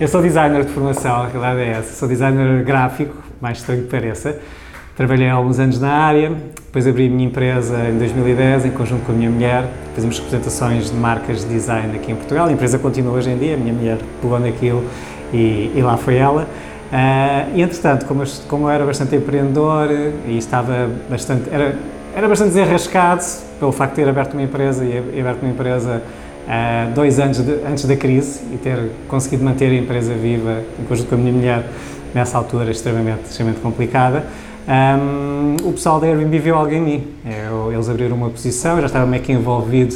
Eu sou designer de formação, a realidade é essa. Sou designer gráfico, mais estranho que pareça. Trabalhei há alguns anos na área, depois abri a minha empresa em 2010, em conjunto com a minha mulher. Fazemos representações de marcas de design aqui em Portugal. A empresa continua hoje em dia, a minha mulher pegou naquilo e, e lá foi ela. Uh, e entretanto, como eu, como eu era bastante empreendedor e estava bastante. Era, era bastante desenrascado pelo facto de ter aberto uma empresa e aberto uma empresa uh, dois anos de, antes da crise e ter conseguido manter a empresa viva, em conjunto com a minha mulher, nessa altura extremamente, extremamente complicada. Um, o pessoal da Airbnb viu algo em mim. Eu, eles abriram uma posição, eu já estava meio que envolvido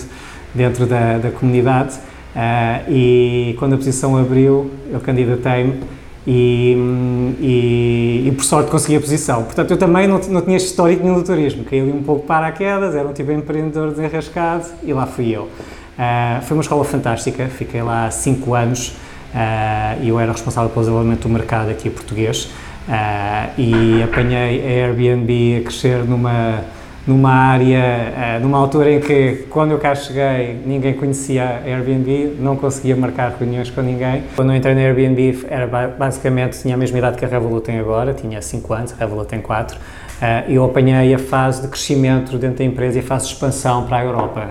dentro da, da comunidade uh, e quando a posição abriu, eu candidatei-me e, e, e, por sorte consegui a posição. Portanto, eu também não, não tinha histórico nenhum do turismo, caí ali um pouco para a quedas, era um tipo de empreendedor desenrascado e lá fui eu. Uh, foi uma escola fantástica, fiquei lá 5 anos uh, e eu era responsável pelo desenvolvimento do mercado aqui português uh, e apanhei a Airbnb a crescer numa numa área, numa altura em que, quando eu cá cheguei, ninguém conhecia a Airbnb, não conseguia marcar reuniões com ninguém. Quando eu entrei na Airbnb, era basicamente, tinha a mesma idade que a Revolut tem agora, tinha 5 anos, a Revolut tem 4. Eu apanhei a fase de crescimento dentro da empresa e a fase de expansão para a Europa.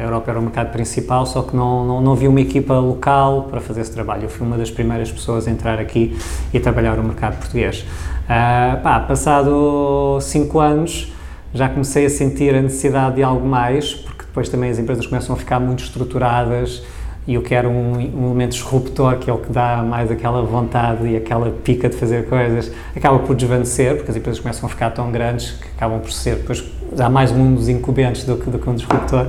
A Europa era o mercado principal, só que não, não, não havia uma equipa local para fazer esse trabalho. Eu fui uma das primeiras pessoas a entrar aqui e trabalhar no mercado português. pá, passado 5 anos, já comecei a sentir a necessidade de algo mais, porque depois também as empresas começam a ficar muito estruturadas e eu quero um, um elemento disruptor, que é o que dá mais aquela vontade e aquela pica de fazer coisas, acaba por desvanecer, porque as empresas começam a ficar tão grandes que acabam por ser, depois há mais um dos incumbentes do que, do que um disruptor.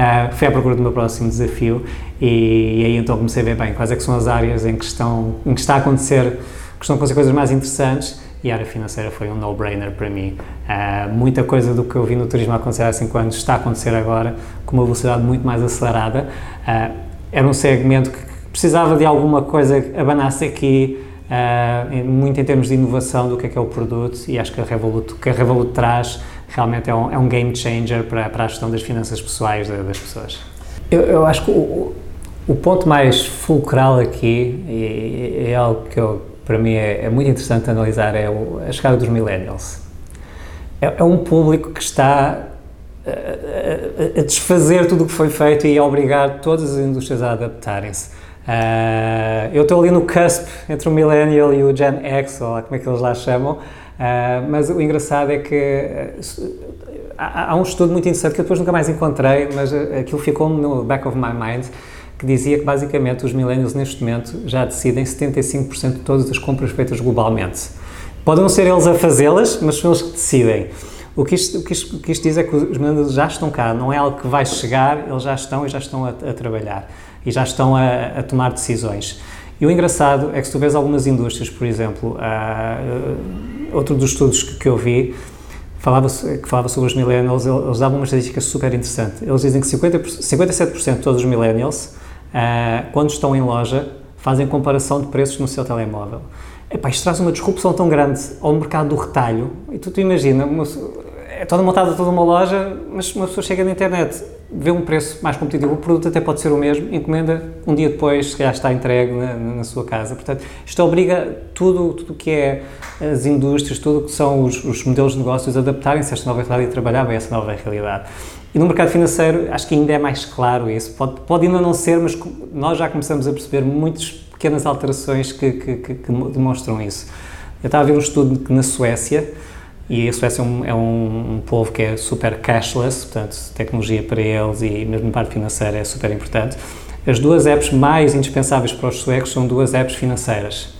Uh, fui à procura do meu próximo desafio e, e, aí então comecei a ver bem quais é que são as áreas em que, estão, em que está a acontecer, que estão a acontecer coisas mais interessantes e a área financeira foi um no-brainer para mim. Uh, muita coisa do que eu vi no turismo acontecer há 5 anos está a acontecer agora com uma velocidade muito mais acelerada. Uh, era um segmento que precisava de alguma coisa que abanasse aqui, uh, muito em termos de inovação do que é que é o produto e acho que a Revolut, que a Revolut traz realmente é um, é um game changer para, para a gestão das finanças pessoais das pessoas. Eu, eu acho que o, o ponto mais fulcral aqui, e, é algo que eu para mim é, é muito interessante analisar é o, a chegada dos millennials. É, é um público que está a, a, a, desfazer tudo o que foi feito e a obrigar todas as indústrias a adaptarem-se. Uh, eu estou ali no cusp entre o millennial e o Gen X, ou como é que eles lá chamam, uh, mas o engraçado é que uh, há, há, um estudo muito interessante que eu depois nunca mais encontrei, mas aquilo ficou no back of my mind, que dizia que basicamente os millennials neste momento já decidem 75% de todas as compras feitas globalmente. Podem não ser eles a fazê-las, mas são eles que decidem. O que, isto, o, que isto, o que isto diz é que os millennials já estão cá, não é algo que vai chegar, eles já estão e já estão a, a trabalhar e já estão a, a, tomar decisões. E o engraçado é que se tu vês algumas indústrias, por exemplo, uh, outro dos estudos que, que eu vi, falava, que falava sobre os millennials, eles davam uma estatística super interessante. Eles dizem que 50, 57% de todos os millennials uh, quando estão em loja, fazem comparação de preços no seu telemóvel. Epá, isto traz uma disrupção tão grande ao mercado do retalho. E tu, tu imagina, uma, é toda montada toda uma loja, mas uma pessoa chega na internet, vê um preço mais competitivo, o produto até pode ser o mesmo, encomenda, um dia depois se calhar está entregue na, na sua casa. Portanto, isto obriga tudo o que é as indústrias, tudo que são os, os modelos de negócios a adaptarem-se a esta nova realidade e trabalhar bem essa nova realidade. E no mercado financeiro acho que ainda é mais claro isso. Pode, pode ainda não ser, mas nós já começamos a perceber muitas pequenas alterações que, que, que, que demonstram isso. Eu estava a ver um estudo que na Suécia, e a Suécia é um, é um, um, povo que é super cashless, portanto, tecnologia para eles e mesmo na parte financeira é super importante. As duas apps mais indispensáveis para os suecos são duas apps financeiras.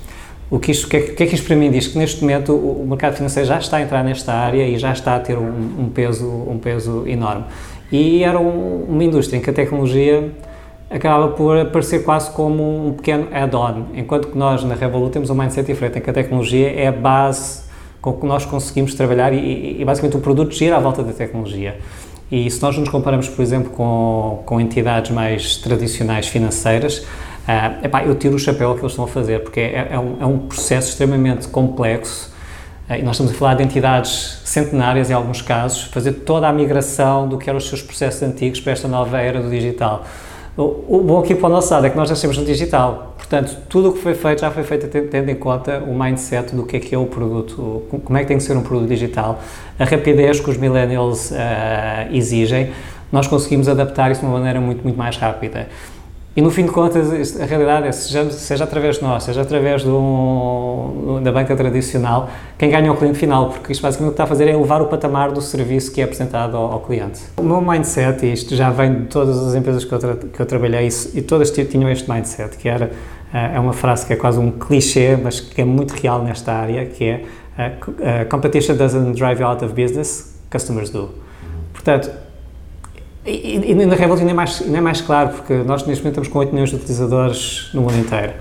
O que, isto, o é, que é que isto para mim diz? Que neste momento o, mercado financeiro já está a entrar nesta área e já está a ter um, um peso, um peso enorme. E era um, uma indústria em que a tecnologia acaba por aparecer quase como um pequeno add-on, enquanto que nós na Revolut temos um mindset diferente, em que a tecnologia é a base com que nós conseguimos trabalhar e, e basicamente o produto gira à volta da tecnologia. E se nós nos comparamos, por exemplo, com, com entidades mais tradicionais financeiras, uh, epá, eu tiro o chapéu que eles estão a fazer, porque é, é, um, é um, processo extremamente complexo uh, e nós estamos a falar de entidades centenárias, em alguns casos, fazer toda a migração do que eram os seus processos antigos para esta nova era do digital. O, bom aqui para o nosso lado é que nós estamos no digital, portanto, tudo o que foi feito já foi feito tendo em conta o mindset do que é que é o produto, como é que tem que ser um produto digital, a rapidez que os millennials uh, exigem, nós conseguimos adaptar isso de uma maneira muito, muito mais rápida. E no fim de contas, a realidade é, seja, seja através de nós, seja através da banca tradicional, quem ganha é o cliente final, porque isto basicamente o que está a fazer é elevar o patamar do serviço que é apresentado ao, ao cliente. O meu mindset, e isto já vem de todas as empresas que eu, tra que eu trabalhei, e todas tinham este mindset, que era, eh, é uma frase que é quase um clichê, mas que é muito real nesta área, que é uh, competition doesn't drive you out of business, customers do. Portanto, e, e na Revolut ainda é, mais, ainda é mais claro, porque nós neste momento estamos com 8 milhões de utilizadores no mundo inteiro.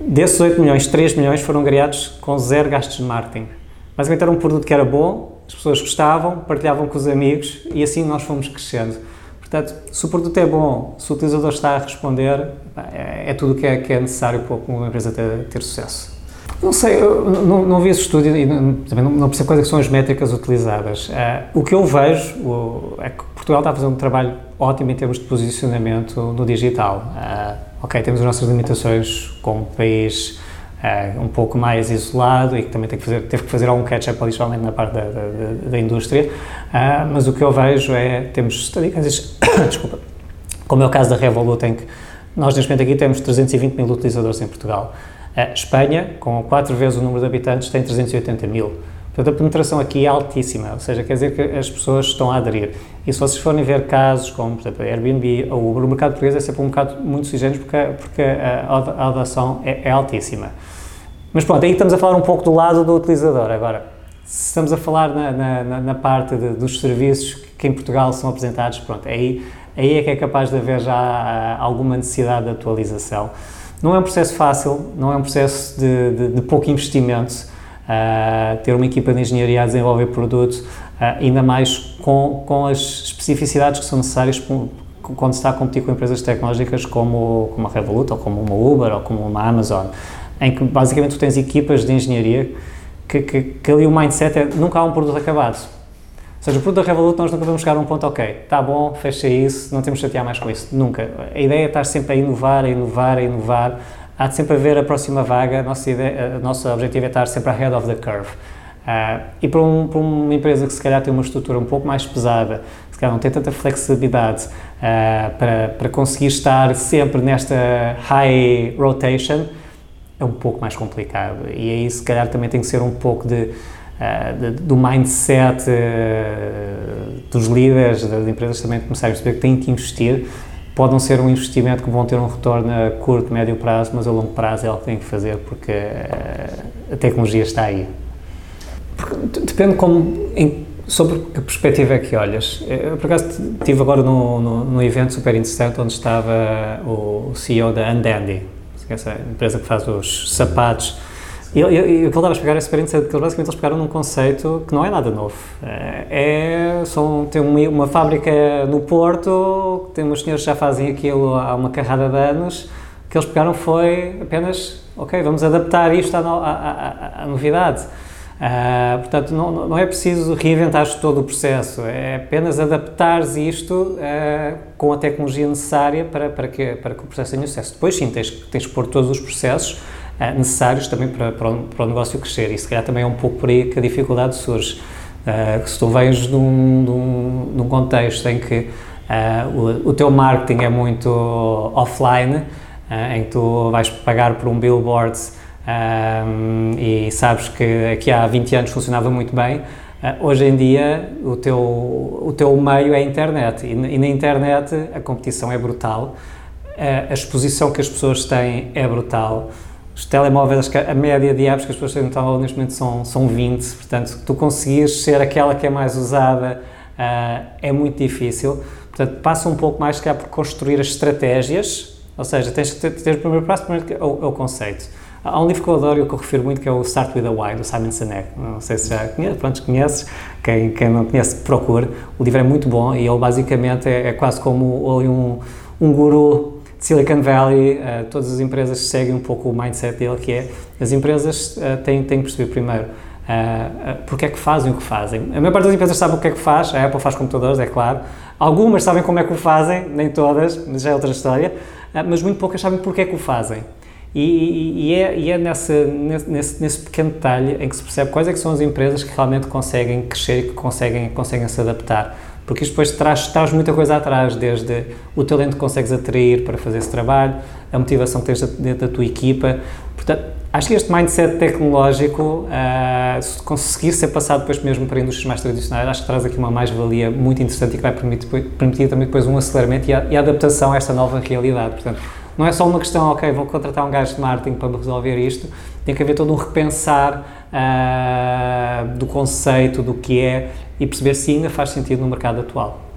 Desses 8 milhões, 3 milhões foram criados com zero gastos de marketing. Basicamente era um produto que era bom, as pessoas gostavam, partilhavam com os amigos e assim nós fomos crescendo. Portanto, se o produto é bom, se o utilizador está a responder, é, é tudo o que é, que é necessário para uma empresa ter, ter sucesso. Não sei, não, não vi esse estudio e também não, não percebo quais é são as métricas utilizadas. Uh, o que eu vejo o, é que Portugal está a fazer um trabalho ótimo em termos de posicionamento no digital. Uh, ok, temos as nossas limitações como país uh, um pouco mais isolado e que também tem que fazer, teve que fazer algum catch-up principalmente na parte da, da, da indústria, mas o que eu vejo é, temos estadísticas, desculpa, como é o caso da Revolut, em que nós neste momento aqui temos 320 mil utilizadores em Portugal. A Espanha, com 4 vezes o número de habitantes, tem 380 mil. Portanto, a penetração aqui é altíssima, ou seja, quer dizer que as pessoas estão a aderir. E se vocês forem ver casos como, por exemplo, a Airbnb ou Uber, o mercado português é sempre um mercado muito sugênito porque, porque a, a adoção é, é, altíssima. Mas pronto, aí estamos a falar um pouco do lado do utilizador. Agora, se estamos a falar na, na, na parte de, dos serviços que em Portugal são apresentados, pronto, aí, aí é que é capaz de haver já alguma necessidade de atualização. Não é um processo fácil, não é um processo de, de, de pouco investimento, uh, ter uma equipa de engenharia a desenvolver produtos, uh, ainda mais com, com as especificidades que são necessárias quando se está a competir com empresas tecnológicas como, como a Revolut, ou como uma Uber, ou como uma Amazon, em que basicamente tu tens equipas de engenharia que, que, que ali o mindset é nunca há um produto acabado ou seja, o produto da Revolut nós nunca vamos chegar a um ponto, ok, está bom, fecha isso, não temos de chatear mais com isso. Nunca. A ideia é estar sempre a inovar, a inovar, a inovar. Há de sempre haver a próxima vaga. Nossa ideia, nosso objetivo é estar sempre ahead of the curve. Uh, e para, um, para, uma empresa que se calhar tem uma estrutura um pouco mais pesada, se calhar não tem tanta flexibilidade uh, para, para conseguir estar sempre nesta high rotation, é um pouco mais complicado. E aí, se calhar, também tem que ser um pouco de uh, do mindset uh, dos líderes das empresas também começarem a perceber que têm que investir. Pode não ser um investimento que vão ter um retorno a curto, médio prazo, mas a longo prazo é algo que têm que fazer porque uh, a tecnologia está aí. Depende como, em, sobre que perspectiva é que olhas. Eu, por acaso, estive agora num no, evento super interessante onde estava o CEO da Undandy, essa empresa que faz os sapatos e o que ele estava a explicar é eles basicamente eles pegaram num conceito que não é nada novo. É, é são, tem uma, uma fábrica no Porto, tem uns senhores que já fazem aquilo há uma carrada de anos, o que eles pegaram foi apenas, ok, vamos adaptar isto à, à, à, à novidade. Uh, portanto, não, não é preciso reinventar todo o processo, é apenas adaptar isto uh, com a tecnologia necessária para, para, que, para que o processo tenha sucesso. Depois, sim, tens, tens que pôr todos os processos uh, necessários também para, para o, para, o, negócio crescer. E se calhar também é um pouco por aí que a dificuldade surge. Uh, se tu vens de um, de um, de um contexto em que uh, o, o, teu marketing é muito offline, em que tu vais pagar por um billboard e sabes que aqui há 20 anos funcionava muito bem, hoje em dia o teu, o teu meio é a internet e na internet a competição é brutal, a exposição que as pessoas têm é brutal, os telemóveis, a média de apps que as pessoas têm no telemóvel neste momento são, são 20, portanto, tu conseguires ser aquela que é mais usada uh, é muito difícil. Portanto, passa um pouco mais, calhar, por construir as estratégias, ou seja, tens que ter o primeiro passo, primeiro é o, é o conceito. Há um livro que eu adoro e que eu refiro muito, que é o Start with a Why, do Simon Sinek. Não sei se já conheces, pronto, conheces. Quem, quem não conhece, procure. O livro é muito bom e ele basicamente é, é quase como um, um guru Silicon Valley. Uh, todas as empresas seguem um pouco o mindset dele, que é as empresas uh, têm, têm que perceber primeiro uh, porque é que fazem o que fazem. A maior parte das empresas sabe o que é que faz, a Apple faz computadores, é claro. Algumas sabem como é que o fazem, nem todas, mas já é outra história, mas muito poucas sabem porque é que o fazem. E, e, é, e é nesse, nesse, nesse, pequeno detalhe em que se percebe quais é que são as empresas que realmente conseguem crescer e que conseguem, conseguem se adaptar. Porque isto depois traz, traz muita coisa atrás, desde o talento que consegues atrair para fazer esse trabalho, a motivação que tens dentro da tua equipa. Portanto, acho que este mindset tecnológico, uh, se conseguir ser passado depois mesmo para indústrias mais tradicionais, acho que traz aqui uma mais-valia muito interessante e que vai permitir, permitir também depois um aceleramento e a, e a adaptação a esta nova realidade. Portanto, não é só uma questão, ok, vou contratar um gajo de marketing para resolver isto, tem que haver todo um repensar uh, do conceito, do que é e perceber se ainda faz sentido no mercado atual.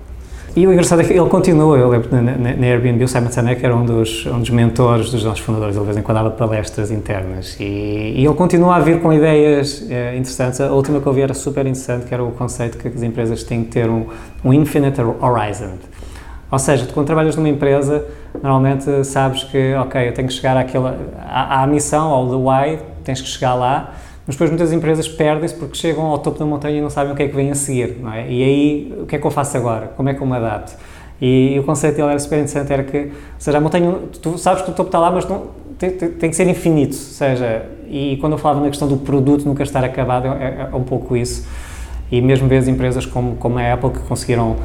E o engraçado é que ele continua, eu lembro na, na Airbnb, o Simon Sinek era um dos, um dos mentores dos nossos fundadores, ele de vez em quando dava palestras internas e, e ele continua a vir com ideias eh, interessantes. A última que eu vi era super interessante, que era o conceito que as empresas têm que ter um, um infinite horizon. Ou seja, tu quando trabalhas numa empresa, normalmente sabes que, ok, eu tenho que chegar àquela, à, à missão, ao the why, tens que chegar lá, mas depois muitas empresas perdem-se porque chegam ao topo da montanha e não sabem o que é que vem a seguir, não é? E aí, o que é que eu faço agora? Como é que eu me adapto? E, e o conceito dele era super interessante, era que, ou seja, a montanha, tu sabes que o topo está lá, mas não, tem, tem, tem, que ser infinito, ou seja, e quando eu falava na questão do produto nunca estar acabado, é, é, é um pouco isso e mesmo vês empresas como, como a Apple que conseguiram uh,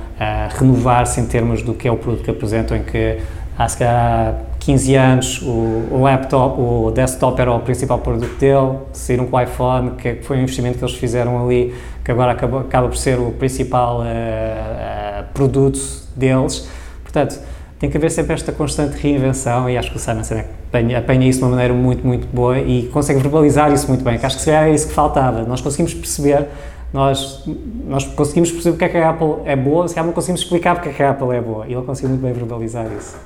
renovar-se em termos do que é o produto que apresentam, em que há se calhar 15 anos o, laptop, o desktop era o principal produto dele, saíram com o iPhone, que foi um investimento que eles fizeram ali, que agora acaba, acaba por ser o principal uh, uh, produto deles. Portanto, tem que haver sempre esta constante reinvenção e acho que o Simon Sinek apanha, apanha isso de uma maneira muito, muito boa e consegue verbalizar isso muito bem, que acho que seria isso que faltava. Nós conseguimos perceber nós, nós conseguimos perceber porque é que a Apple é boa, se calhar não conseguimos explicar porque é que a Apple é boa. E ele conseguiu muito bem verbalizar isso.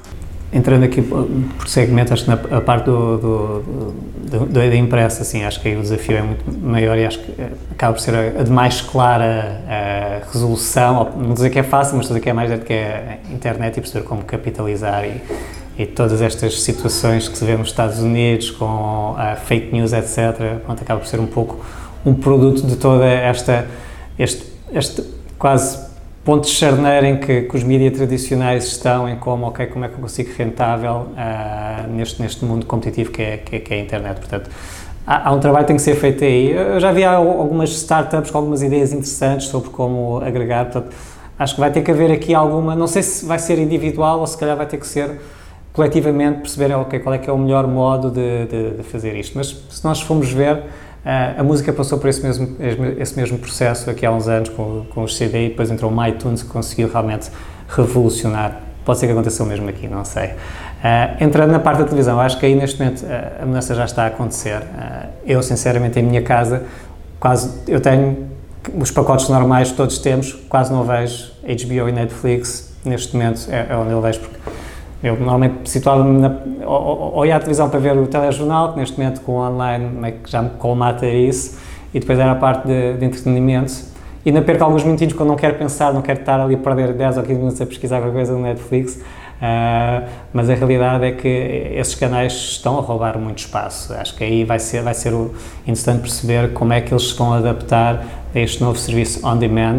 Entrando aqui por segmento, acho que na a parte do, do, do, do, da impressa, assim, acho que aí o desafio é muito maior e acho que eh, acaba por ser a, a de mais clara a resolução, não dizer que é fácil, mas dizer que é mais do que a internet e perceber como capitalizar e, e todas estas situações que se vê nos Estados Unidos com a fake news, etc., pronto, acaba por ser um pouco um produto de toda esta, este, este quase ponto de charneira em que, que os mídias tradicionais estão, em como, ok, como é que eu consigo rentável uh, neste, neste mundo competitivo que é, que, é, que é a internet. Portanto, há, há, um trabalho que tem que ser feito aí. Eu já vi algumas startups com algumas ideias interessantes sobre como agregar, portanto, acho que vai ter que haver aqui alguma, não sei se vai ser individual ou se calhar vai ter que ser coletivamente perceber, ok, qual é que é o melhor modo de, de, de fazer isto. Mas se nós formos ver, Uh, a música passou por esse mesmo, esse mesmo processo aqui há uns anos com, com os CD e depois entrou o iTunes que conseguiu realmente revolucionar. Pode ser que aconteça o mesmo aqui, não sei. Uh, entrando na parte da televisão, acho que aí neste momento uh, a mudança já está a acontecer. eu, sinceramente, em minha casa, quase eu tenho os pacotes normais que todos temos, quase não vejo HBO e Netflix. Neste momento é, é onde eu vejo, porque eu normalmente situava-me ou, ou ia à televisão para ver o telejornal, que neste momento com o online que já me colmata isso, e depois era a parte de, de entretenimento. E ainda perco alguns minutinhos quando não quero pensar, não quero estar ali a perder 10 ou 15 minutos a pesquisar alguma coisa no Netflix, uh, mas a realidade é que esses canais estão a roubar muito espaço. Acho que aí vai ser, vai ser interessante perceber como é que eles se vão adaptar a este novo serviço on demand,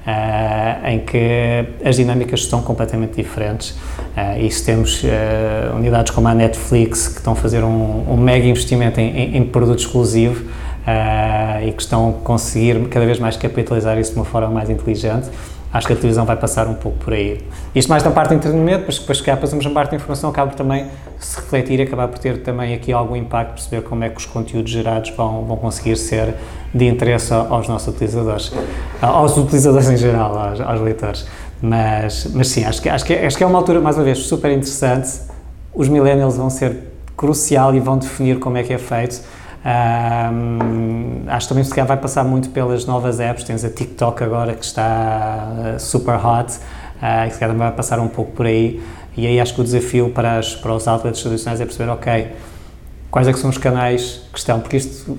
Uh, em que as dinâmicas estão completamente diferentes. Uh, e se temos uh, unidades como a Netflix, que estão a fazer um, um mega investimento em, em, em produto exclusivo e que estão a conseguir cada vez mais capitalizar isso de uma forma mais inteligente, acho que a televisão vai passar um pouco por aí. Isto mais na parte de entretenimento, mas depois que passamos na parte de informação, acaba também se refletir e acabar por ter também aqui algum impacto, perceber como é que os conteúdos gerados vão, vão conseguir ser de interesse aos nossos utilizadores, aos utilizadores em geral, aos, aos leitores. Mas, mas sim, acho que, acho, que, acho que é uma altura, mais uma vez, super interessante. Os millennials vão ser crucial e vão definir como é que é feito um, acho também que vai passar muito pelas novas apps. Tens a TikTok agora que está uh, super hot. uh, e se calhar vai passar um pouco por aí. E aí acho que o desafio para, as, para os outlets tradicionais é perceber, ok, quais é que são os canais que estão, porque isto,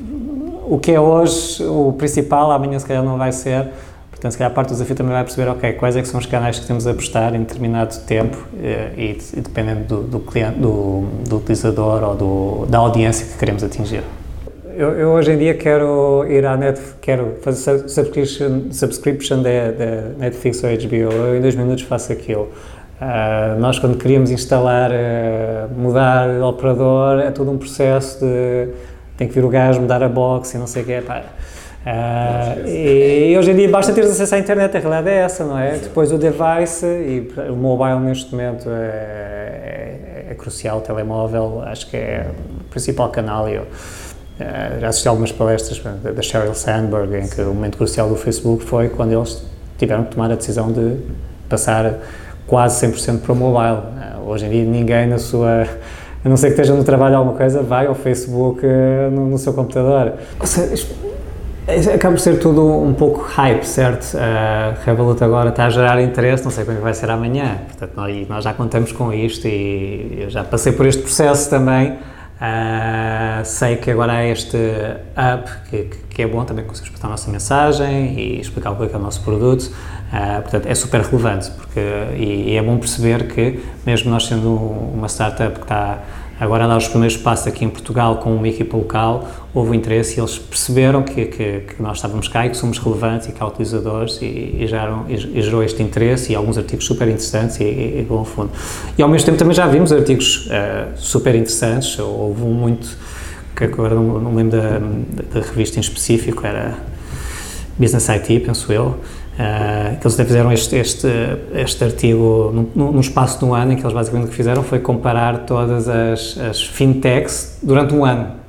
o que é hoje o principal, amanhã se calhar não vai ser, portanto se calhar a parte do desafio também vai perceber, ok, quais é que são os canais que temos a apostar em determinado tempo eh, e, e dependendo do, do cliente, do, do, utilizador ou do, da audiência que queremos atingir. Eu, eu, hoje em dia quero ir à net, quero fazer subscription, subscription da Netflix ou HBO, eu em dois minutos faço aquilo. Uh, nós, quando queríamos instalar, uh, mudar o operador, é todo um processo de. tem que vir o gajo, mudar a box e não sei o quê. Pá. Uh, e, hoje em dia basta ter acesso à internet, a realidade é essa, não é? Sim. Depois o device e o mobile neste momento é, é, é, crucial, o telemóvel acho que é o principal canal. Eu, já assisti a algumas palestras da Sheryl Sandberg em que o momento crucial do Facebook foi quando eles tiveram que tomar a decisão de passar quase 100% para o mobile. Eh, hoje em dia ninguém na sua, a não ser que esteja no trabalho alguma coisa, vai ao Facebook no, no seu computador. Ou seja, acaba por ser tudo um pouco hype, certo? A Revolut agora está a gerar interesse, não sei como é vai ser amanhã. Portanto, nós, nós já contamos com isto e eu já passei por este processo também. Uh, sei que agora há este app que, que, é bom também conseguir explicar a nossa mensagem e explicar o que é, que é o nosso produto. Uh, portanto, é super relevante porque, e, e, é bom perceber que, mesmo nós sendo uma startup que está agora a dar os primeiros passos aqui em Portugal com uma equipa local, houve interesse e eles perceberam que, que, que nós estávamos cá e que somos relevantes e que há utilizadores e, e, geram, e, e gerou este interesse e alguns artigos super interessantes e, e, bom fundo. E ao mesmo tempo também já vimos artigos uh, super interessantes, houve um muito, que agora não, não lembro da, da, revista em específico, era Business IT, penso eu, Uh, que eles até fizeram este, este, este artigo num, espaço de um ano, em que eles basicamente o que fizeram foi comparar todas as, as fintechs durante um ano.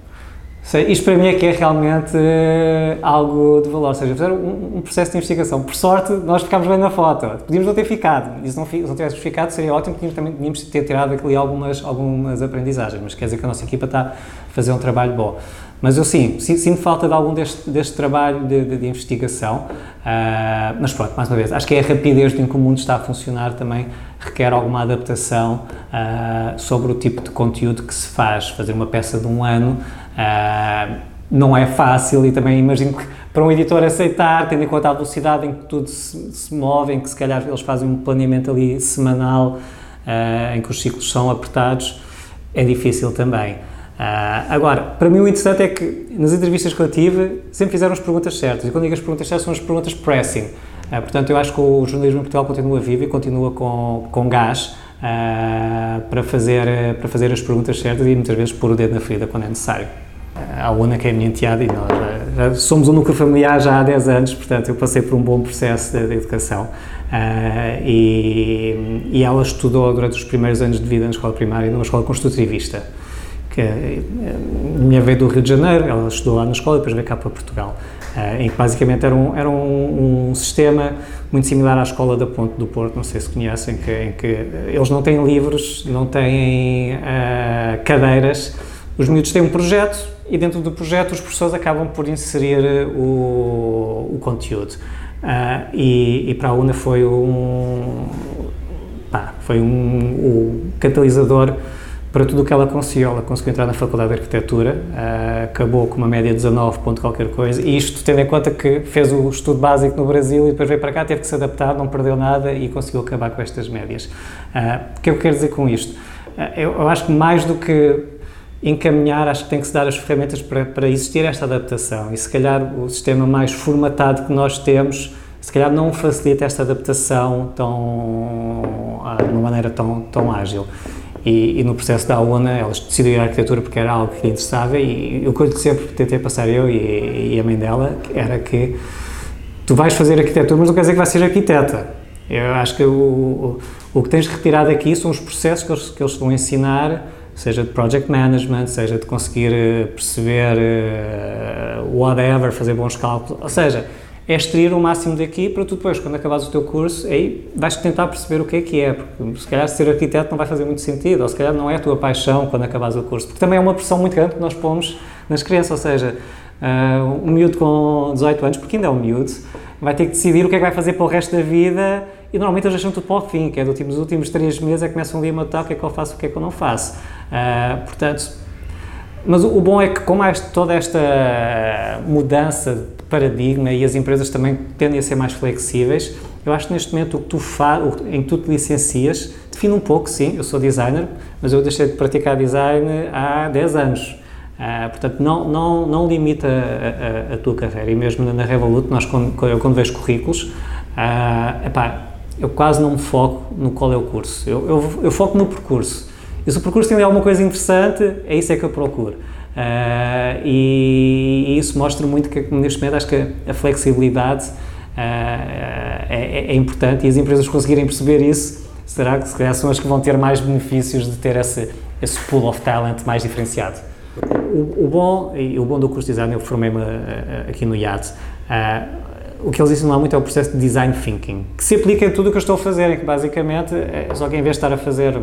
Isto para mim é que é realmente uh, algo de valor, ou seja, fizeram um, um, processo de investigação. Por sorte, nós ficámos bem na foto. Podíamos não ter ficado, e se não, se não tivéssemos ficado seria ótimo, tínhamos, também tínhamos ter tirado ali algumas, algumas aprendizagens, mas quer dizer que a nossa equipa está a fazer um trabalho bom. Mas eu sim, sinto falta de algum deste, deste trabalho de, de, de investigação, uh, mas pronto, mais uma vez, acho que é a rapidez em que o mundo está a funcionar também requer alguma adaptação uh, sobre o tipo de conteúdo que se faz. Fazer uma peça de um ano uh, não é fácil e também imagino que para um editor aceitar, tendo em conta a velocidade em que tudo se, se move, em que se calhar eles fazem um planeamento ali semanal, em que os ciclos são apertados, é difícil também. Uh, agora, para mim o interessante é que nas entrevistas que eu tive sempre fizeram as perguntas certas, e quando digo as perguntas certas são as perguntas pressing. Uh, portanto, eu acho que o jornalismo em Portugal continua vivo e continua com, com gás uh, para, fazer, para fazer as perguntas certas e muitas vezes pôr o dedo na ferida quando é necessário. A Una, que é a minha enteada, e nós já, já, somos um núcleo familiar já há 10 anos, portanto, eu passei por um bom processo de, de educação. e, e ela estudou durante os primeiros anos de vida na escola primária numa escola construtivista que é, minha veio do Rio de Janeiro, ela estudou lá na escola e depois veio cá para Portugal, uh, em que basicamente era, um, era um, um, sistema muito similar à escola da Ponte do Porto, não sei se conhecem, que, em que eles não têm livros, não têm uh, cadeiras, os miúdos têm um projeto e dentro do projeto os professores acabam por inserir o, o conteúdo. Uh, e, e, para a UNA foi um, pá, foi um, um catalisador para tudo o que ela conseguiu. Ela conseguiu entrar na Faculdade de Arquitetura, uh, acabou com uma média de 19 ponto qualquer coisa, e isto tendo em conta que fez o estudo básico no Brasil e depois veio para cá, teve que se adaptar, não perdeu nada e conseguiu acabar com estas médias. Uh, o que eu quero dizer com isto? Uh, eu, acho que mais do que encaminhar, acho que tem que se dar as ferramentas para, para existir esta adaptação, e se calhar o sistema mais formatado que nós temos se calhar não facilita esta adaptação tão, de uma maneira tão, tão ágil. E, e, no processo da UNA elas decidiram a arquitetura porque era algo que lhe interessava e o que eu sempre tentei passar eu e, e, a mãe dela era que tu vais fazer arquitetura mas não quer dizer que vais ser arquiteta. Eu acho que o, o, o que tens retirado aqui são os processos que eles, que eles vão ensinar seja de project management, seja de conseguir eh, perceber uh, whatever, fazer bons cálculos, ou seja, é extrair o máximo daqui para tu depois, quando acabares o teu curso, aí vais tentar perceber o que é que é, porque se calhar ser arquiteto não vai fazer muito sentido, ou se calhar não é a tua paixão quando acabares o curso, porque também é uma pressão muito grande que nós pomos nas crianças, ou seja, uh, um miúdo com 18 anos, porque ainda é um miúdo, vai ter que decidir o que é que vai fazer para o resto da vida e normalmente eles deixam tudo para o fim, que é do tipo, nos últimos três meses é que começam ali a matar o que é que eu faço, o que é que eu não faço. Uh, portanto, mas o, bom é que com toda esta mudança de paradigma e as empresas também tendem a ser mais flexíveis, eu acho que neste momento o que tu faz, em que tu te licencias, define um pouco, sim, eu sou designer, mas eu deixei de praticar design há 10 anos. Uh, portanto, não, não, não limita a, a, a, tua carreira. E mesmo na Revolut, nós, quando, eu, quando vejo currículos, uh, epá, eu quase não me foco no qual é o curso. Eu, eu, eu, foco no percurso. E se o percurso tem alguma coisa interessante, é isso é que eu procuro. Uh, e, e, isso mostra muito que, neste momento, acho que a flexibilidade é, é, é, importante e as empresas conseguirem perceber isso, será que se calhar são as que vão ter mais benefícios de ter esse, esse pool of talent mais diferenciado. O, o, bom, e o bom do curso de design, eu formei-me uh, aqui no IAD, uh, o que eles ensinam lá muito é o processo de design thinking, que se aplica em tudo o que eu estou a fazer, que basicamente, é só que em vez de estar a fazer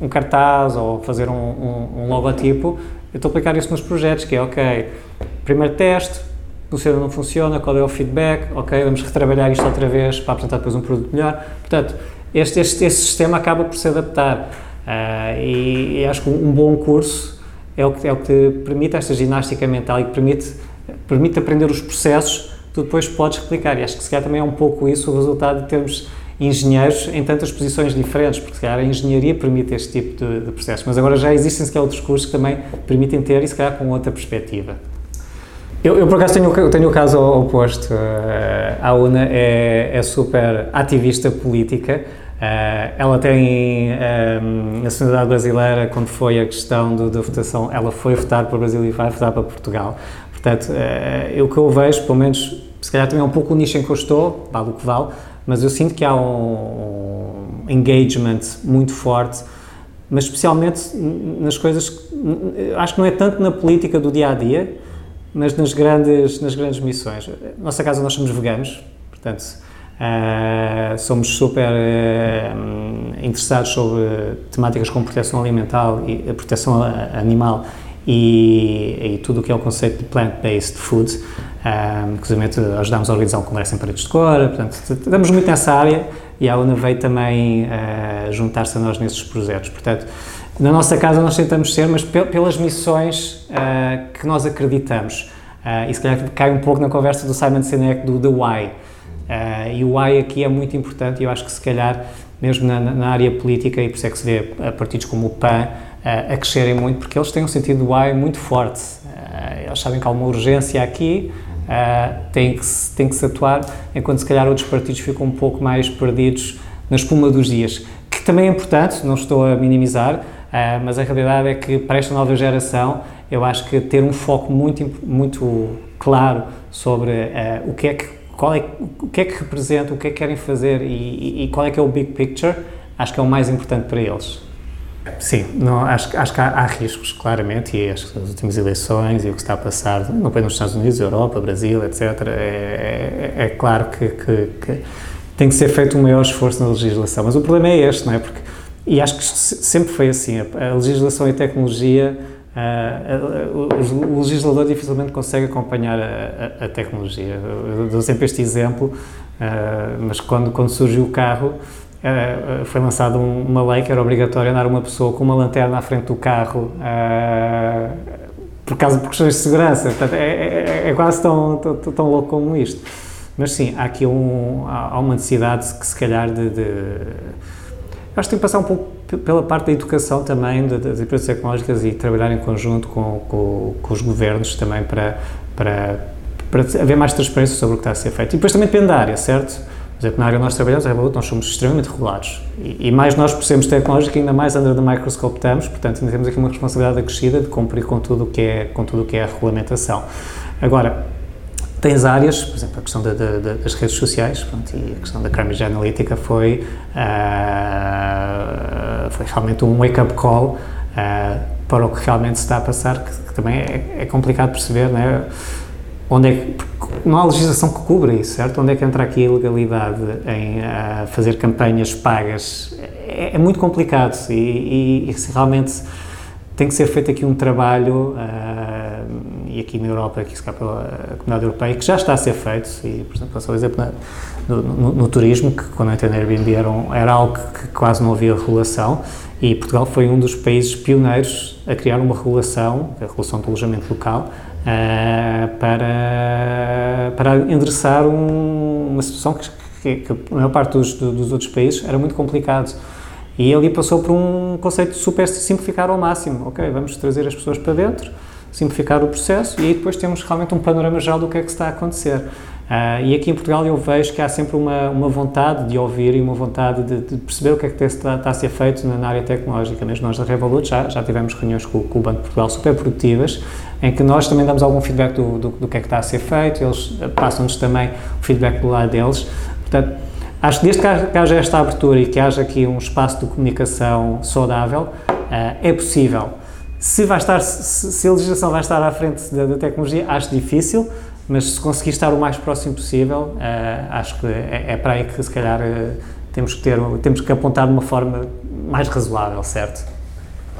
um cartaz ou fazer um, um, um logotipo, eu estou a aplicar isso nos projetos, que é, ok, primeiro teste, funciona ou não funciona, qual é o feedback, ok, vamos retrabalhar isto outra vez para apresentar depois um produto melhor. Portanto, este, este, este sistema acaba por se adaptar uh, e, e, acho que um bom curso é o que, é o que te permite esta ginástica mental e que permite, permite aprender os processos tu depois podes replicar. E acho que se calhar também é um pouco isso o resultado de termos engenheiros em tantas posições diferentes, porque se calhar a engenharia permite este tipo de, de processos, mas agora já existem se calhar outros cursos que também permitem ter e se calhar com outra perspectiva. Eu, eu por acaso tenho, tenho o caso oposto. A UNA é, é super ativista política, Uh, ela tem um, a nacionalidade brasileira, quando foi a questão do, da votação, ela foi votar para o Brasil e vai votar para Portugal. Portanto, uh, o que eu vejo, pelo menos, calhar também é um pouco o nicho em que eu estou, vale o que vale, mas eu sinto que há um, engagement muito forte, mas especialmente nas coisas, acho que não é tanto na política do dia a dia, mas nas grandes, nas grandes missões. Nossa casa nós somos veganos, portanto Uh, somos super uh, interessados sobre temáticas como proteção alimentar e a proteção animal e, e, tudo o que é o conceito de plant-based food. Uh, inclusive ajudamos a organizar um congresso em paredes de cor, portanto, estamos muito nessa área e a UNA veio também uh, juntar-se a nós nesses projetos. Portanto, na nossa casa nós tentamos ser, mas pelas missões uh, que nós acreditamos. Uh, e se calhar cai um pouco na conversa do Simon Sinek do The Why. Uh, e o why aqui é muito importante e eu acho que se calhar, mesmo na, na, área política, e por isso é que se vê a partidos como o PAN a crescerem muito, porque eles têm um sentido de why muito forte. Eles sabem que há uma urgência aqui, tem, que se, tem que se atuar, enquanto se calhar outros partidos ficam um pouco mais perdidos na espuma dos dias, que também é importante, não estou a minimizar, mas a realidade é que para esta nova geração eu acho que ter um foco muito, muito claro sobre o que é que qual é, o que é que representa, o que é que querem fazer e, e, qual é que é o big picture, acho que é o mais importante para eles. Sim, não, acho, acho que há, há, riscos, claramente, e acho que as últimas eleições e o que está a passar, não apenas nos Estados Unidos, Europa, Brasil, etc., é, é, é claro que, que, que, tem que ser feito um maior esforço na legislação. Mas o problema é este, não é? Porque, e acho que sempre foi assim, a legislação e a tecnologia Uh, o legislador dificilmente consegue acompanhar a, a, a tecnologia. Eu dou sempre este exemplo, uh, mas quando, quando surgiu o carro, uh, foi lançada um, uma lei que era obrigatório andar uma pessoa com uma lanterna à frente do carro por causa de questões de segurança. Portanto, é, é, é quase tão, tão, tão, louco como isto. Mas sim, há aqui um, há uma necessidade que se calhar de, de acho que tem que passar um pouco pela parte da educação também das empresas tecnológicas e trabalhar em conjunto com, com, com, os governos também para, para, para haver mais transparência sobre o que está a ser feito. E depois também depende da área, certo? Por exemplo, na área que nós trabalhamos, nós somos extremamente regulados. E, e mais nós, por sermos tecnológicos, ainda mais under the microscope estamos, portanto, ainda temos aqui uma responsabilidade acrescida de cumprir com tudo o é, o que é a regulamentação. Agora, Tens áreas, por exemplo, a questão de, de, de, das redes sociais, pronto, e a questão da Cambridge Analytica foi, uh, foi realmente um wake-up call uh, para o que realmente se está a passar, que, que também é, é, complicado perceber, né? Onde é que, não há legislação que cubra isso, certo? Onde é que entra aqui a ilegalidade em uh, fazer campanhas pagas? É, é muito complicado e, e, e realmente tem que ser feito aqui um trabalho e aqui na Europa, aqui se pela comunidade europeia, que já está a ser feito, e por exemplo, só exemplo no, no, no, turismo, que quando eu entrei na Airbnb era, um, era algo que quase não havia regulação, e Portugal foi um dos países pioneiros a criar uma regulação, a regulação do alojamento local, uh, para, para endereçar um, uma situação que, que, que, a maior parte dos, dos outros países era muito complicado. E ali passou por um conceito super simplificar ao máximo. Ok, vamos trazer as pessoas para dentro, simplificar o processo e aí depois temos realmente um panorama geral do que é que está a acontecer. Uh, e aqui em Portugal eu vejo que há sempre uma, uma vontade de ouvir e uma vontade de, de perceber o que é que está, está a ser feito na, na, área tecnológica. Mesmo nós da Revolut já, já tivemos reuniões com, com, o Banco de Portugal super produtivas, em que nós também damos algum feedback do, do, do que é que está a ser feito, eles passam-nos também o feedback do lado deles. Portanto, acho que desde que haja esta abertura e que haja aqui um espaço de comunicação saudável, uh, é possível. Se, vai estar, se, a legislação vai estar à frente da, da tecnologia, acho difícil, mas se conseguir estar o mais próximo possível, uh, acho que é, é, para aí que se calhar uh, temos que ter, temos que apontar de uma forma mais razoável, certo?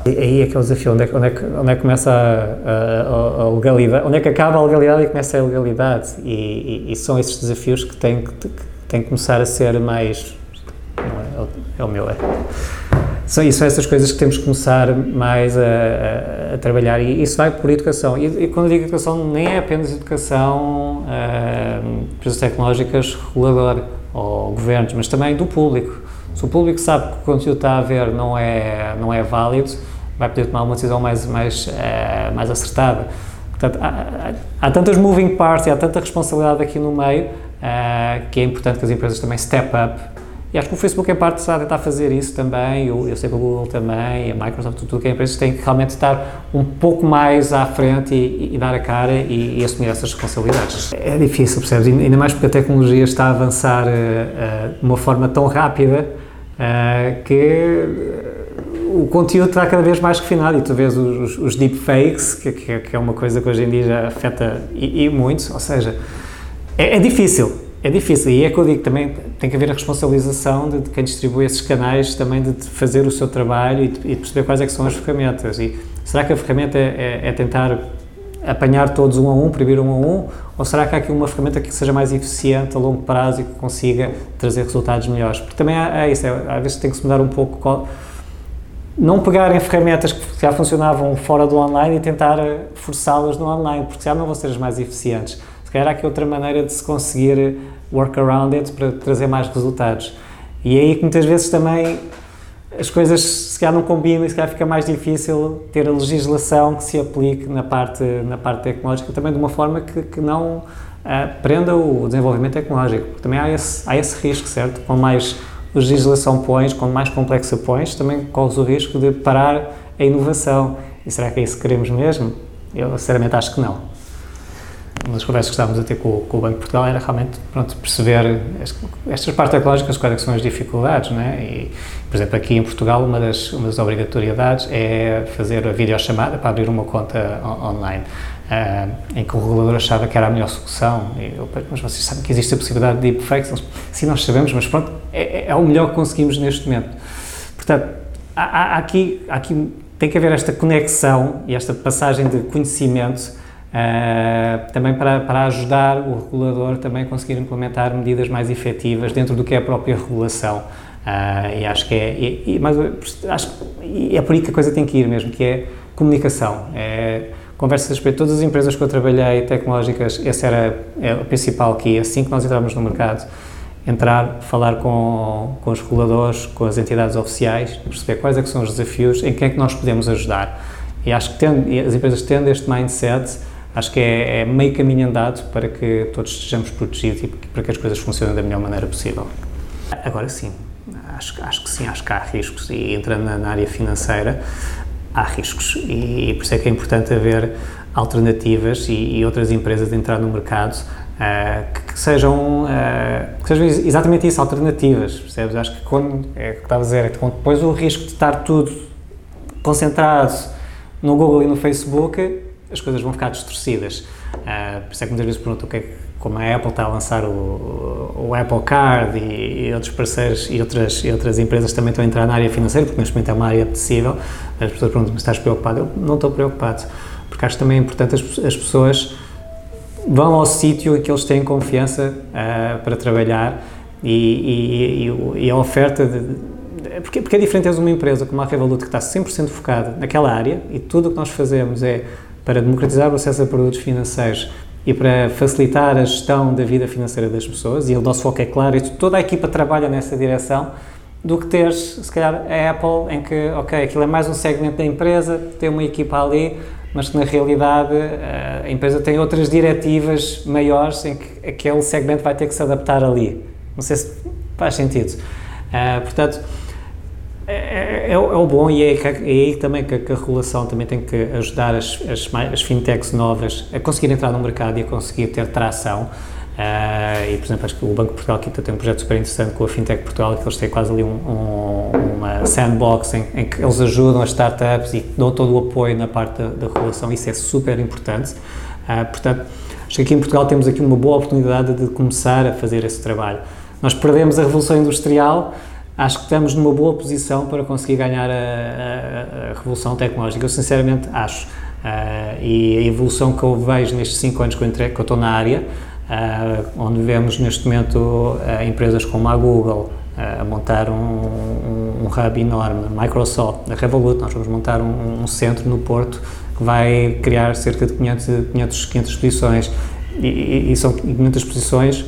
E aí é que é o desafio, onde é, onde é, que, onde é que começa a, a, a, legalidade, onde é que acaba a legalidade e começa a ilegalidade, e, e, e são esses desafios que têm que, que, que começar a ser mais, é, é o meu, é são, são essas coisas que temos que começar mais a, a, trabalhar e isso vai por educação. E, e, quando digo educação, nem é apenas educação, uh, empresas tecnológicas, regulador ou governos, mas também do público. Se o público sabe que o conteúdo está a ver não é, não é válido, vai poder tomar uma decisão mais, mais, uh, mais acertada. Portanto, há, há, há, tantas moving parts e há tanta responsabilidade aqui no meio uh, que é importante que as empresas também step up e acho que o Facebook, em parte, está a tentar fazer isso também, eu, eu sei que o Google também, a Microsoft, tudo que é empresas têm que realmente estar um pouco mais à frente e, e, e dar a cara e, e, assumir essas responsabilidades. É difícil, percebes? Ainda mais porque a tecnologia está a avançar uh, de uma forma tão rápida que o conteúdo está cada vez mais refinado e tu vês os, os deepfakes, que, que, é uma coisa que hoje em dia já afeta e, e muito, ou seja, é, é difícil, é difícil. E é que eu digo também tem que haver a responsabilização de, de quem distribui esses canais também de, fazer o seu trabalho e e perceber quais é que são as ferramentas. E será que a ferramenta é, é, é, tentar apanhar todos um a um, proibir um a um? Ou será que há aqui uma ferramenta que seja mais eficiente a longo prazo e que consiga trazer resultados melhores? Porque também é isso, é, às vezes tem que se mudar um pouco qual, não pegar em ferramentas que já funcionavam fora do online e tentar forçá-las no online porque já não vão ser as mais eficientes se calhar há aqui outra maneira de se conseguir work around it para trazer mais resultados. E é aí que muitas vezes também as coisas se calhar não combinam e se calhar fica mais difícil ter a legislação que se aplique na parte, na parte tecnológica também de uma forma que, que não uh, prenda o desenvolvimento tecnológico. Porque também há esse, há esse risco, certo? Com mais legislação pões, quanto mais complexa pões, também corres o risco de parar a inovação. E será que é isso que queremos mesmo? Eu, sinceramente, acho que não uma das conversas que estávamos a ter com, com, o Banco de Portugal era realmente pronto, perceber estas partes ecológicas, quais é são as dificuldades, né? E, por exemplo, aqui em Portugal, uma das, uma das obrigatoriedades é fazer a videochamada para abrir uma conta on online, uh, em que o regulador achava que era a melhor solução. E eu, mas vocês sabem que existe a possibilidade de deepfakes? Sim, nós sabemos, mas pronto, é, é o melhor que conseguimos neste momento. Portanto, há, há aqui, há aqui tem que haver esta conexão e esta passagem de conhecimento Uh, também para, para ajudar o regulador também a conseguir implementar medidas mais efetivas dentro do que é a própria regulação. Uh, e acho que é, e, e, mas acho, e é por aí que a coisa tem que ir mesmo, que é comunicação. É, conversas a respeito de todas as empresas que eu trabalhei, tecnológicas, esse era é, o principal que assim que nós entramos no mercado, entrar, falar com, com os reguladores, com as entidades oficiais, perceber quais é que são os desafios, em que é que nós podemos ajudar. E acho que tendo, as empresas tendo este mindset, acho que é, é, meio caminho andado para que todos estejamos protegidos e para que as coisas funcionem da melhor maneira possível. Agora sim, acho, acho que sim, acho que há riscos e entrando na, na área financeira há riscos e, e, por isso é que é importante haver alternativas e, e outras empresas entrar no mercado que, que, sejam, uh, que sejam exatamente isso, alternativas, percebes? Acho que quando, é o que estava a dizer, é quando depois o risco de estar tudo concentrado no Google e no Facebook as coisas vão ficar distorcidas. Uh, por isso é que muitas vezes perguntam o que é como a Apple está a lançar o, o Apple Card e, e, outros parceiros e outras, e outras empresas também estão a entrar na área financeira, porque neste momento é uma área apetecível, as pessoas perguntam, mas estás preocupado? Eu não estou preocupado, porque acho também importante as, as pessoas vão ao sítio em que eles têm confiança uh, para trabalhar e, e, e, a oferta de, porque, porque é diferente teres uma empresa como a Revolut que está 100% focada naquela área e tudo o que nós fazemos é para democratizar o acesso a produtos financeiros e para facilitar a gestão da vida financeira das pessoas, e o nosso foco é claro, e toda a equipa trabalha nessa direção, do que teres, se calhar, a Apple, em que, ok, aquilo é mais um segmento da empresa, tem uma equipa ali, mas que na realidade a empresa tem outras diretivas maiores em que aquele segmento vai ter que se adaptar ali. Não sei se faz sentido. Uh, portanto, é, é, é, o bom e é, é aí também que a, que a, regulação também tem que ajudar as, as, as, fintechs novas a conseguir entrar no mercado e a conseguir ter tração. Uh, e, por exemplo, acho que o Banco de Portugal aqui tem um projeto super interessante com a Fintech Portugal, que eles têm quase ali um, um, uma sandbox em, em, que eles ajudam as startups e dão todo o apoio na parte da, da regulação. Isso é super importante. Uh, portanto, acho que aqui em Portugal temos aqui uma boa oportunidade de começar a fazer esse trabalho. Nós perdemos a revolução industrial, acho que estamos numa boa posição para conseguir ganhar a, a, a revolução tecnológica. Eu sinceramente acho. Uh, e a evolução que eu vejo nestes 5 anos que eu, entrei, que eu estou na área, onde vemos neste momento uh, empresas como a Google a montar um, um, um, hub enorme, Microsoft, a Revolut, nós vamos montar um, um, centro no Porto que vai criar cerca de 500, 500, 500 posições. E, e, são 500 posições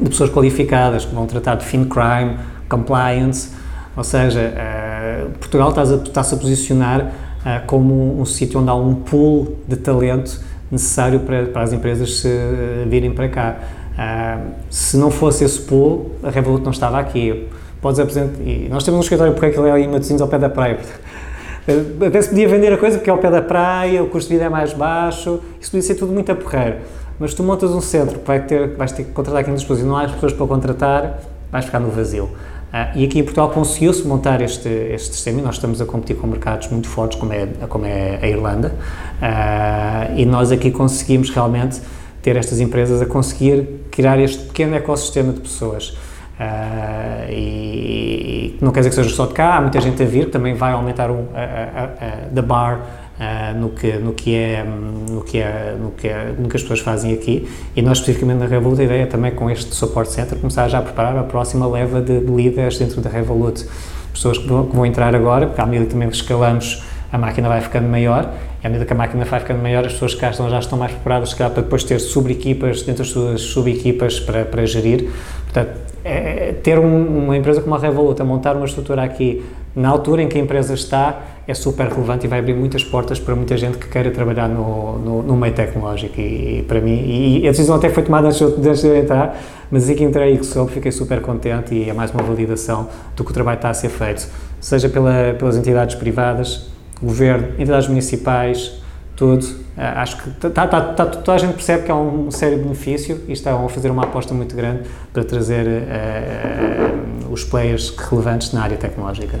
de pessoas qualificadas que vão tratar de fin crime, compliance, ou seja, uh, Portugal está-se a, está a, posicionar uh, como um sítio onde há um pool de talento necessário para, para as empresas se uh, virem para cá. se não fosse esse pool, a Revolut não estava aqui. Podes apresentar, e nós temos um escritório porque aquilo é aí em Matosinhos ao pé da praia. Até se podia vender a coisa porque é ao pé da praia, o custo de vida é mais baixo, isso podia ser tudo muito a porreiro. Mas tu montas um centro que vai ter, vais ter que contratar 500 pessoas e não há as pessoas para contratar, vais ficar no vazio. Uh, e aqui em Portugal conseguiu-se montar este, este sistema e nós estamos a competir com mercados muito fortes, como é, como é a Irlanda, uh, e nós aqui conseguimos realmente ter estas empresas a conseguir criar este pequeno ecossistema de pessoas. Uh, e, e, não quer dizer que seja só de cá, há muita gente a vir, que também vai aumentar o, a, a, a, the bar uh, no, que, no, que é, no, que é, no, que é, no que as pessoas fazem aqui. E nós especificamente na Revolut a ideia é também com este Support Center começar já a preparar a próxima leva de, de líderes dentro da Revolut, pessoas que vão, que vão entrar agora, porque à medida que também escalamos a máquina vai ficando maior. E à medida que a máquina vai ficando maior as pessoas que cá estão já estão mais preparadas para depois ter sub-equipas dentro das suas sub-equipas para, para gerir, portanto é, é ter um, uma empresa como a Revolut a montar uma estrutura aqui na altura em que a empresa está é super relevante e vai abrir muitas portas para muita gente que queira trabalhar no, no, no meio tecnológico e, e, para mim, e a decisão até foi tomada antes de, eu entrar, mas assim que entrei e que soube, fiquei super contente e é mais uma validação do que o trabalho está a ser feito, seja pela, pelas entidades privadas, governo, entidades municipais, tudo. Ah, acho que tá, tá, tá, toda a gente percebe que há um sério benefício e estão a fazer uma aposta muito grande para trazer uh, os players relevantes na área tecnológica.